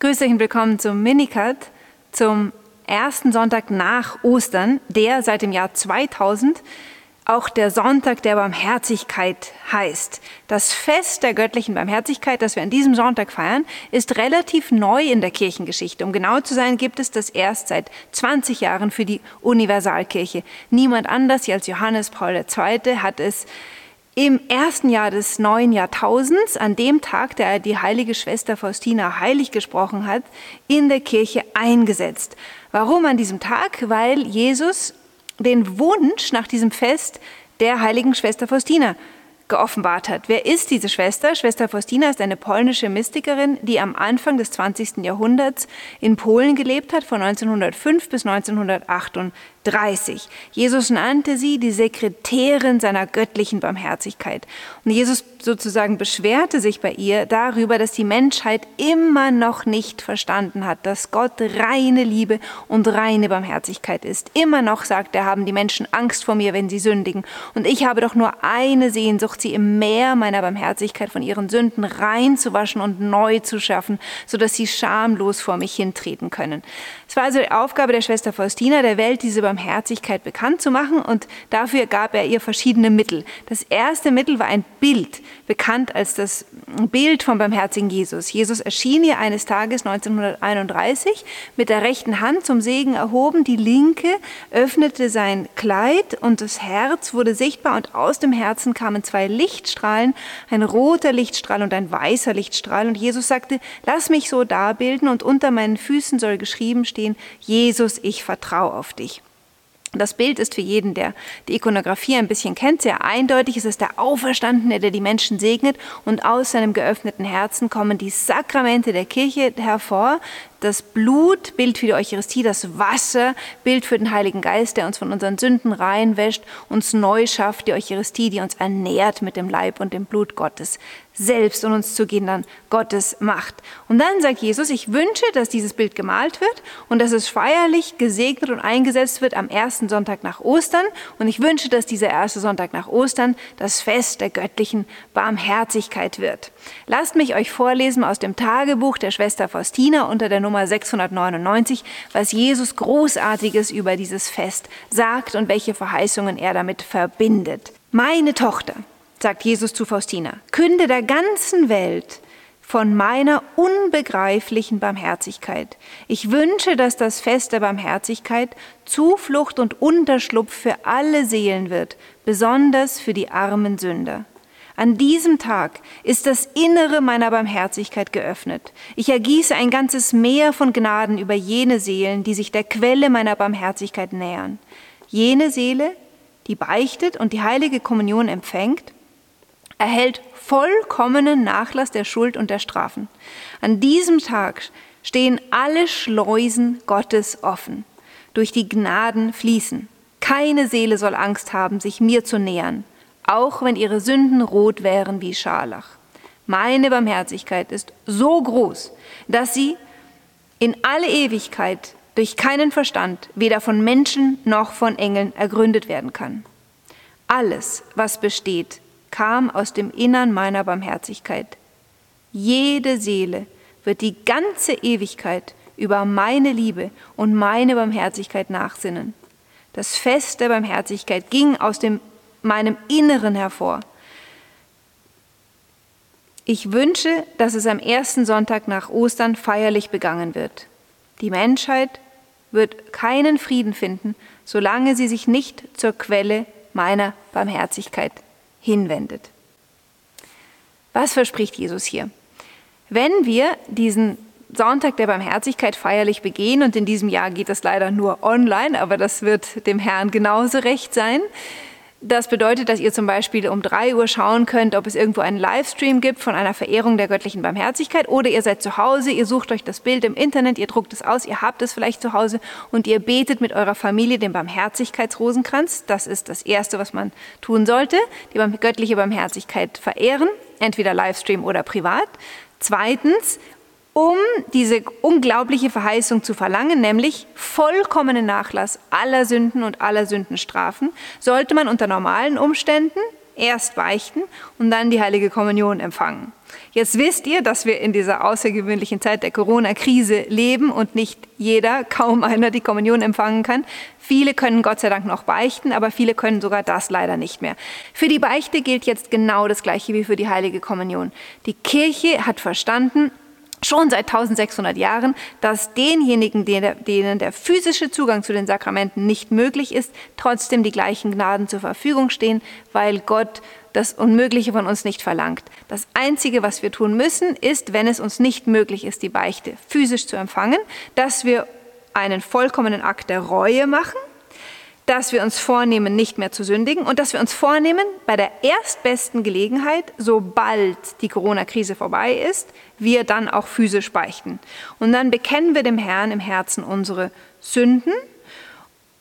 Grüß euch und willkommen zum Minicut, zum ersten Sonntag nach Ostern, der seit dem Jahr 2000 auch der Sonntag der Barmherzigkeit heißt. Das Fest der göttlichen Barmherzigkeit, das wir an diesem Sonntag feiern, ist relativ neu in der Kirchengeschichte. Um genau zu sein, gibt es das erst seit 20 Jahren für die Universalkirche. Niemand anders als Johannes Paul II. hat es im ersten Jahr des neuen Jahrtausends, an dem Tag, der er die heilige Schwester Faustina heilig gesprochen hat, in der Kirche eingesetzt. Warum an diesem Tag? Weil Jesus den Wunsch nach diesem Fest der heiligen Schwester Faustina geoffenbart hat. Wer ist diese Schwester? Schwester Faustina ist eine polnische Mystikerin, die am Anfang des 20. Jahrhunderts in Polen gelebt hat, von 1905 bis 1938. Jesus nannte sie die Sekretärin seiner göttlichen Barmherzigkeit. Und Jesus sozusagen beschwerte sich bei ihr darüber, dass die Menschheit immer noch nicht verstanden hat, dass Gott reine Liebe und reine Barmherzigkeit ist. Immer noch, sagt er, haben die Menschen Angst vor mir, wenn sie sündigen. Und ich habe doch nur eine Sehnsucht, sie im Meer meiner Barmherzigkeit von ihren Sünden reinzuwaschen und neu zu schaffen, sodass sie schamlos vor mich hintreten können. Es war also die Aufgabe der Schwester Faustina, der Welt diese Barmherzigkeit bekannt zu machen und dafür gab er ihr verschiedene Mittel. Das erste Mittel war ein Bild, bekannt als das Bild vom barmherzigen Jesus. Jesus erschien ihr eines Tages 1931 mit der rechten Hand zum Segen erhoben, die linke öffnete sein Kleid und das Herz wurde sichtbar und aus dem Herzen kamen zwei Lichtstrahlen, ein roter Lichtstrahl und ein weißer Lichtstrahl. Und Jesus sagte, lass mich so darbilden und unter meinen Füßen soll geschrieben stehen, Jesus, ich vertraue auf dich. Das Bild ist für jeden, der die Ikonografie ein bisschen kennt, sehr eindeutig. Es ist der Auferstandene, der die Menschen segnet. Und aus seinem geöffneten Herzen kommen die Sakramente der Kirche hervor, das Blut, Bild für die Eucharistie, das Wasser, Bild für den Heiligen Geist, der uns von unseren Sünden reinwäscht, uns neu schafft, die Eucharistie, die uns ernährt mit dem Leib und dem Blut Gottes selbst und uns zu Kindern Gottes macht. Und dann sagt Jesus, ich wünsche, dass dieses Bild gemalt wird und dass es feierlich gesegnet und eingesetzt wird am ersten Sonntag nach Ostern. Und ich wünsche, dass dieser erste Sonntag nach Ostern das Fest der göttlichen Barmherzigkeit wird. Lasst mich euch vorlesen aus dem Tagebuch der Schwester Faustina unter der Nummer 699, was Jesus Großartiges über dieses Fest sagt und welche Verheißungen er damit verbindet. Meine Tochter, sagt Jesus zu Faustina, künde der ganzen Welt von meiner unbegreiflichen Barmherzigkeit. Ich wünsche, dass das Fest der Barmherzigkeit Zuflucht und Unterschlupf für alle Seelen wird, besonders für die armen Sünder. An diesem Tag ist das Innere meiner Barmherzigkeit geöffnet. Ich ergieße ein ganzes Meer von Gnaden über jene Seelen, die sich der Quelle meiner Barmherzigkeit nähern. Jene Seele, die beichtet und die heilige Kommunion empfängt, erhält vollkommenen Nachlass der Schuld und der Strafen. An diesem Tag stehen alle Schleusen Gottes offen, durch die Gnaden fließen. Keine Seele soll Angst haben, sich mir zu nähern auch wenn ihre Sünden rot wären wie Scharlach. Meine Barmherzigkeit ist so groß, dass sie in alle Ewigkeit durch keinen Verstand, weder von Menschen noch von Engeln, ergründet werden kann. Alles, was besteht, kam aus dem Innern meiner Barmherzigkeit. Jede Seele wird die ganze Ewigkeit über meine Liebe und meine Barmherzigkeit nachsinnen. Das Fest der Barmherzigkeit ging aus dem meinem Inneren hervor. Ich wünsche, dass es am ersten Sonntag nach Ostern feierlich begangen wird. Die Menschheit wird keinen Frieden finden, solange sie sich nicht zur Quelle meiner Barmherzigkeit hinwendet. Was verspricht Jesus hier? Wenn wir diesen Sonntag der Barmherzigkeit feierlich begehen, und in diesem Jahr geht das leider nur online, aber das wird dem Herrn genauso recht sein, das bedeutet, dass ihr zum Beispiel um drei Uhr schauen könnt, ob es irgendwo einen Livestream gibt von einer Verehrung der göttlichen Barmherzigkeit oder ihr seid zu Hause, ihr sucht euch das Bild im Internet, ihr druckt es aus, ihr habt es vielleicht zu Hause und ihr betet mit eurer Familie den Barmherzigkeitsrosenkranz. Das ist das Erste, was man tun sollte, die göttliche Barmherzigkeit verehren, entweder Livestream oder privat. Zweitens, um diese unglaubliche Verheißung zu verlangen, nämlich vollkommenen Nachlass aller Sünden und aller Sündenstrafen, sollte man unter normalen Umständen erst beichten und dann die heilige Kommunion empfangen. Jetzt wisst ihr, dass wir in dieser außergewöhnlichen Zeit der Corona-Krise leben und nicht jeder, kaum einer die Kommunion empfangen kann. Viele können Gott sei Dank noch beichten, aber viele können sogar das leider nicht mehr. Für die Beichte gilt jetzt genau das Gleiche wie für die heilige Kommunion. Die Kirche hat verstanden, schon seit 1600 Jahren, dass denjenigen, denen der physische Zugang zu den Sakramenten nicht möglich ist, trotzdem die gleichen Gnaden zur Verfügung stehen, weil Gott das Unmögliche von uns nicht verlangt. Das Einzige, was wir tun müssen, ist, wenn es uns nicht möglich ist, die Beichte physisch zu empfangen, dass wir einen vollkommenen Akt der Reue machen dass wir uns vornehmen, nicht mehr zu sündigen und dass wir uns vornehmen, bei der erstbesten Gelegenheit, sobald die Corona-Krise vorbei ist, wir dann auch physisch beichten. Und dann bekennen wir dem Herrn im Herzen unsere Sünden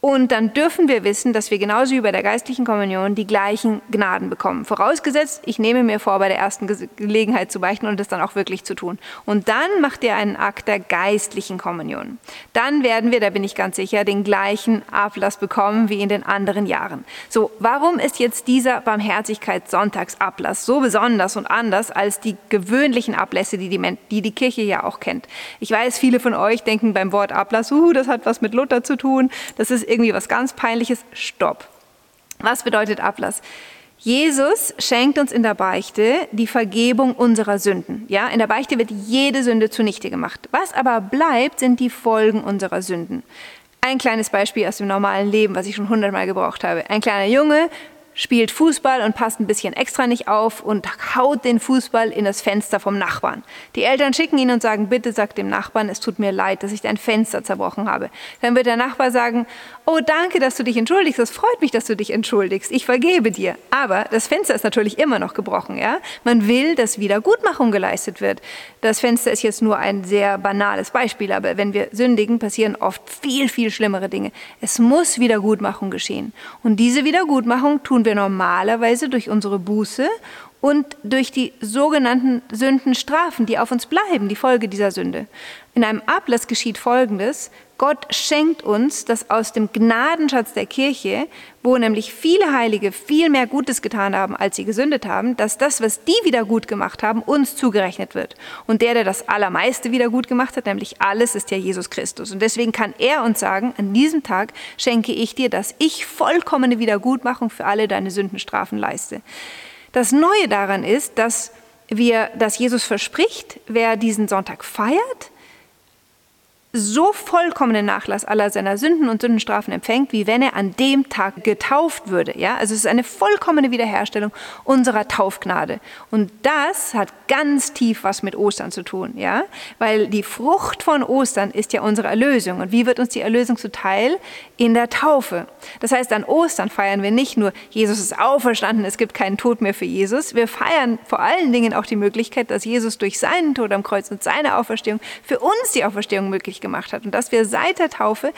und dann dürfen wir wissen, dass wir genauso wie bei der geistlichen Kommunion die gleichen Gnaden bekommen. Vorausgesetzt, ich nehme mir vor, bei der ersten Gelegenheit zu beichten und das dann auch wirklich zu tun. Und dann macht ihr einen Akt der geistlichen Kommunion. Dann werden wir, da bin ich ganz sicher, den gleichen Ablass bekommen wie in den anderen Jahren. So, warum ist jetzt dieser Barmherzigkeitssonntagsablass so besonders und anders als die gewöhnlichen Ablässe, die die, die die Kirche ja auch kennt? Ich weiß, viele von euch denken beim Wort Ablass, uh, das hat was mit Luther zu tun. Das ist irgendwie was ganz Peinliches. Stopp. Was bedeutet Ablass? Jesus schenkt uns in der Beichte die Vergebung unserer Sünden. Ja, in der Beichte wird jede Sünde zunichte gemacht. Was aber bleibt, sind die Folgen unserer Sünden. Ein kleines Beispiel aus dem normalen Leben, was ich schon hundertmal gebraucht habe. Ein kleiner Junge spielt Fußball und passt ein bisschen extra nicht auf und haut den Fußball in das Fenster vom Nachbarn. Die Eltern schicken ihn und sagen, bitte sag dem Nachbarn, es tut mir leid, dass ich dein Fenster zerbrochen habe. Dann wird der Nachbar sagen, oh danke, dass du dich entschuldigst, es freut mich, dass du dich entschuldigst, ich vergebe dir. Aber das Fenster ist natürlich immer noch gebrochen. Ja? Man will, dass Wiedergutmachung geleistet wird. Das Fenster ist jetzt nur ein sehr banales Beispiel, aber wenn wir sündigen, passieren oft viel, viel schlimmere Dinge. Es muss Wiedergutmachung geschehen. Und diese Wiedergutmachung tun wir normalerweise durch unsere Buße und durch die sogenannten Sündenstrafen, die auf uns bleiben, die Folge dieser Sünde. In einem Ablass geschieht Folgendes. Gott schenkt uns, dass aus dem Gnadenschatz der Kirche, wo nämlich viele Heilige viel mehr Gutes getan haben, als sie gesündet haben, dass das, was die wieder gut gemacht haben, uns zugerechnet wird. Und der, der das Allermeiste wieder gut gemacht hat, nämlich alles, ist ja Jesus Christus. Und deswegen kann er uns sagen, an diesem Tag schenke ich dir, dass ich vollkommene Wiedergutmachung für alle deine Sündenstrafen leiste. Das Neue daran ist, dass wir, dass Jesus verspricht, wer diesen Sonntag feiert, so vollkommenen Nachlass aller seiner Sünden und Sündenstrafen empfängt, wie wenn er an dem Tag getauft würde. Ja? Also es ist eine vollkommene Wiederherstellung unserer Taufgnade. Und das hat ganz tief was mit Ostern zu tun, ja? weil die Frucht von Ostern ist ja unsere Erlösung. Und wie wird uns die Erlösung zuteil? In der Taufe. Das heißt, an Ostern feiern wir nicht nur, Jesus ist auferstanden, es gibt keinen Tod mehr für Jesus. Wir feiern vor allen Dingen auch die Möglichkeit, dass Jesus durch seinen Tod am Kreuz und seine Auferstehung für uns die Auferstehung möglich gemacht hat und dass wir seit der Taufe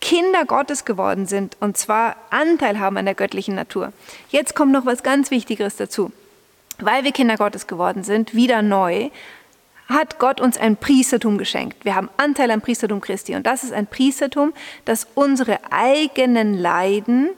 Kinder Gottes geworden sind und zwar Anteil haben an der göttlichen Natur. Jetzt kommt noch was ganz Wichtigeres dazu. Weil wir Kinder Gottes geworden sind, wieder neu, hat Gott uns ein Priestertum geschenkt. Wir haben Anteil am Priestertum Christi und das ist ein Priestertum, das unsere eigenen Leiden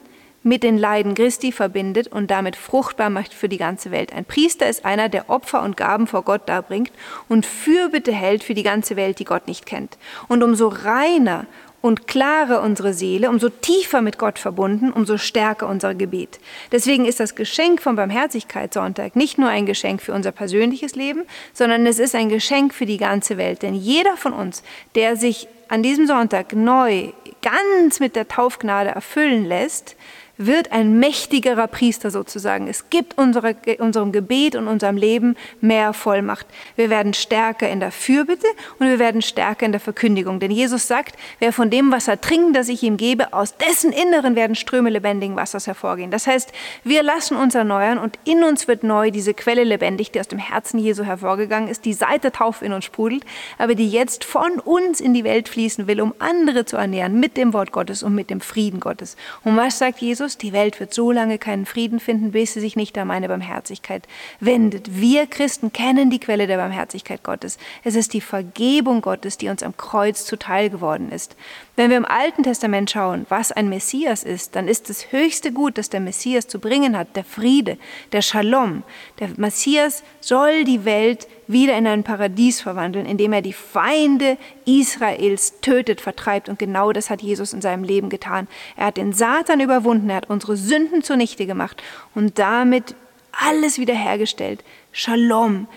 mit den Leiden Christi verbindet und damit fruchtbar macht für die ganze Welt. Ein Priester ist einer, der Opfer und Gaben vor Gott darbringt und Fürbitte hält für die ganze Welt, die Gott nicht kennt. Und umso reiner und klarer unsere Seele, umso tiefer mit Gott verbunden, umso stärker unser Gebet. Deswegen ist das Geschenk vom Barmherzigkeitssonntag nicht nur ein Geschenk für unser persönliches Leben, sondern es ist ein Geschenk für die ganze Welt. Denn jeder von uns, der sich an diesem Sonntag neu ganz mit der Taufgnade erfüllen lässt, wird ein mächtigerer Priester sozusagen. Es gibt unsere, unserem Gebet und unserem Leben mehr Vollmacht. Wir werden stärker in der Fürbitte und wir werden stärker in der Verkündigung. Denn Jesus sagt, wer von dem Wasser trinkt, das ich ihm gebe, aus dessen Inneren werden Ströme lebendigen Wassers hervorgehen. Das heißt, wir lassen uns erneuern und in uns wird neu diese Quelle lebendig, die aus dem Herzen Jesu hervorgegangen ist, die seit der Taufe in uns sprudelt, aber die jetzt von uns in die Welt fließen will, um andere zu ernähren mit dem Wort Gottes und mit dem Frieden Gottes. Und was sagt Jesus? Jesus, die Welt wird so lange keinen Frieden finden, bis sie sich nicht an meine Barmherzigkeit wendet. Wir Christen kennen die Quelle der Barmherzigkeit Gottes. Es ist die Vergebung Gottes, die uns am Kreuz zuteil geworden ist. Wenn wir im Alten Testament schauen, was ein Messias ist, dann ist das höchste Gut, das der Messias zu bringen hat, der Friede, der Shalom. Der Messias soll die Welt wieder in ein Paradies verwandeln, indem er die Feinde Israels tötet, vertreibt. Und genau das hat Jesus in seinem Leben getan. Er hat den Satan überwunden, er hat unsere Sünden zunichte gemacht und damit alles wiederhergestellt. Shalom.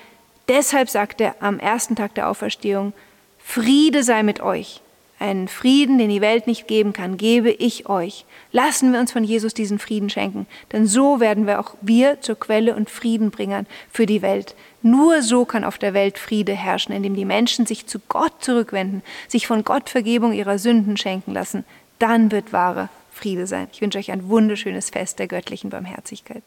Deshalb sagt er am ersten Tag der Auferstehung, Friede sei mit euch. Einen Frieden, den die Welt nicht geben kann, gebe ich euch. Lassen wir uns von Jesus diesen Frieden schenken, denn so werden wir auch wir zur Quelle und Friedenbringern für die Welt. Nur so kann auf der Welt Friede herrschen, indem die Menschen sich zu Gott zurückwenden, sich von Gott Vergebung ihrer Sünden schenken lassen. Dann wird wahre Friede sein. Ich wünsche euch ein wunderschönes Fest der göttlichen Barmherzigkeit.